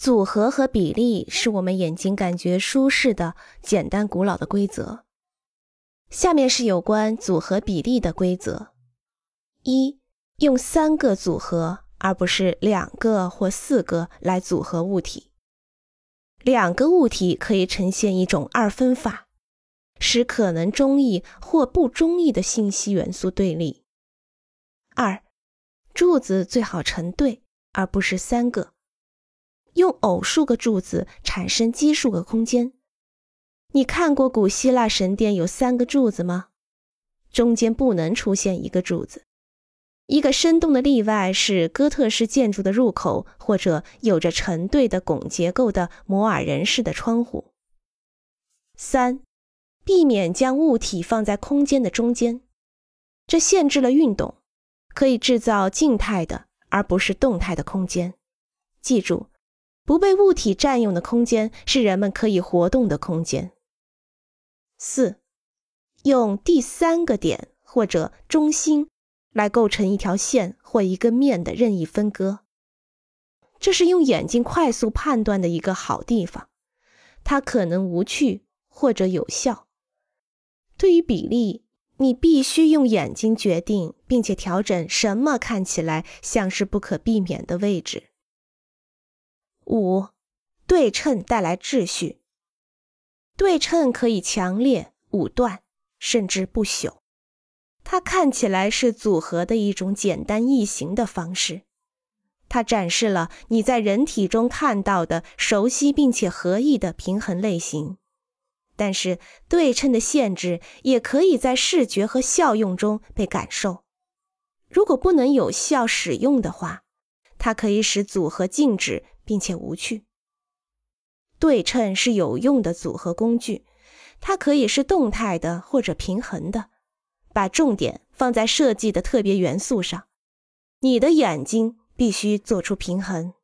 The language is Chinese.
组合和比例是我们眼睛感觉舒适的简单古老的规则。下面是有关组合比例的规则：一、用三个组合，而不是两个或四个来组合物体。两个物体可以呈现一种二分法，使可能中意或不中意的信息元素对立。二、柱子最好成对，而不是三个。用偶数个柱子产生奇数个空间。你看过古希腊神殿有三个柱子吗？中间不能出现一个柱子。一个生动的例外是哥特式建筑的入口，或者有着成对的拱结构的摩尔人式的窗户。三，避免将物体放在空间的中间，这限制了运动，可以制造静态的而不是动态的空间。记住。不被物体占用的空间是人们可以活动的空间。四，用第三个点或者中心来构成一条线或一个面的任意分割，这是用眼睛快速判断的一个好地方。它可能无趣或者有效。对于比例，你必须用眼睛决定并且调整什么看起来像是不可避免的位置。五，对称带来秩序。对称可以强烈、武断，甚至不朽。它看起来是组合的一种简单易行的方式。它展示了你在人体中看到的熟悉并且合意的平衡类型。但是，对称的限制也可以在视觉和效用中被感受。如果不能有效使用的话，它可以使组合静止。并且无趣。对称是有用的组合工具，它可以是动态的或者平衡的。把重点放在设计的特别元素上，你的眼睛必须做出平衡。